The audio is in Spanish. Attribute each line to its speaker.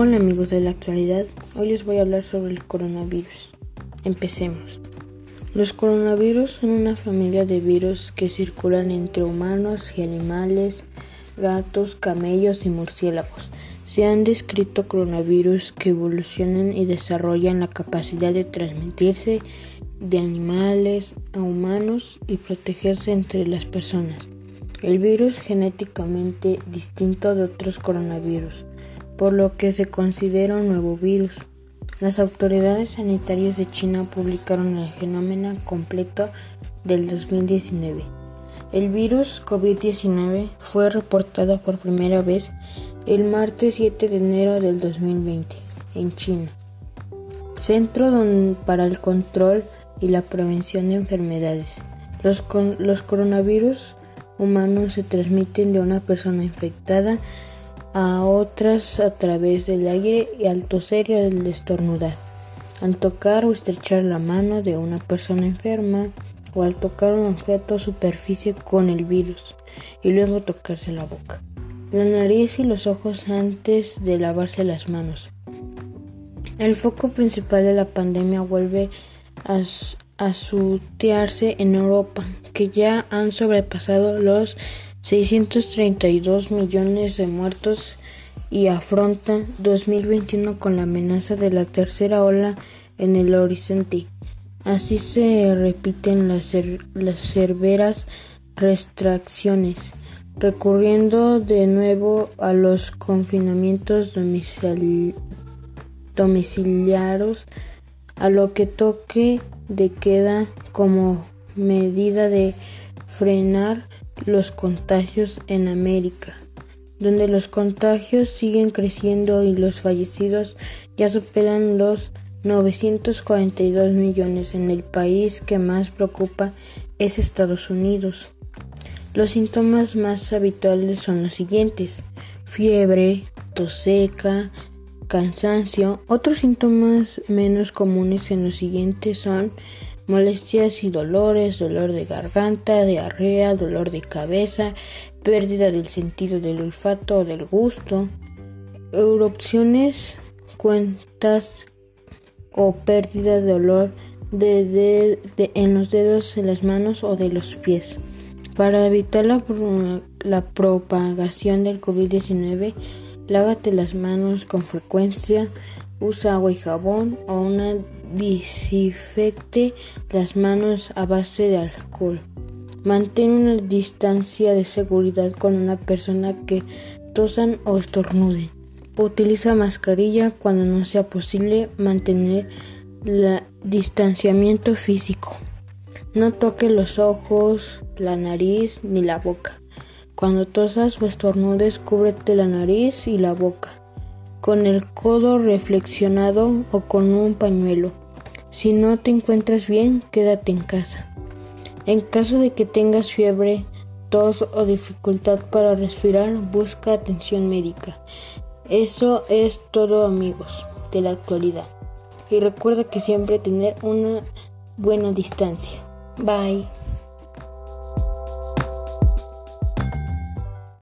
Speaker 1: Hola amigos de la actualidad, hoy les voy a hablar sobre el coronavirus. Empecemos. Los coronavirus son una familia de virus que circulan entre humanos y animales, gatos, camellos y murciélagos. Se han descrito coronavirus que evolucionan y desarrollan la capacidad de transmitirse de animales a humanos y protegerse entre las personas. El virus genéticamente distinto de otros coronavirus, por lo que se considera un nuevo virus. Las autoridades sanitarias de China publicaron el genoma completo del 2019. El virus COVID-19 fue reportado por primera vez el martes 7 de enero del 2020 en China. Centro para el Control y la Prevención de Enfermedades. Los, los coronavirus humanos se transmiten de una persona infectada a otras a través del aire y al toser y al estornudar, al tocar o estrechar la mano de una persona enferma o al tocar un objeto o superficie con el virus y luego tocarse la boca, la nariz y los ojos antes de lavarse las manos. El foco principal de la pandemia vuelve a, a sutearse en Europa, que ya han sobrepasado los 632 millones de muertos y afrontan 2021 con la amenaza de la tercera ola en el horizonte. Así se repiten las, las severas restricciones, recurriendo de nuevo a los confinamientos domiciliarios, a lo que toque de queda como medida de frenar los contagios en América, donde los contagios siguen creciendo y los fallecidos ya superan los 942 millones. En el país que más preocupa es Estados Unidos. Los síntomas más habituales son los siguientes: fiebre, tos seca, cansancio. Otros síntomas menos comunes en los siguientes son molestias y dolores, dolor de garganta, diarrea, dolor de cabeza, pérdida del sentido del olfato o del gusto, erupciones, cuentas o pérdida de dolor de, en los dedos, en las manos o de los pies. Para evitar la, la propagación del COVID-19, Lávate las manos con frecuencia, usa agua y jabón o una desinfecte las manos a base de alcohol. Mantén una distancia de seguridad con una persona que tosan o estornude. Utiliza mascarilla cuando no sea posible mantener el distanciamiento físico. No toque los ojos, la nariz ni la boca. Cuando tosas o estornudes, cúbrete la nariz y la boca con el codo reflexionado o con un pañuelo. Si no te encuentras bien, quédate en casa. En caso de que tengas fiebre, tos o dificultad para respirar, busca atención médica. Eso es todo amigos de la actualidad. Y recuerda que siempre tener una buena distancia. Bye.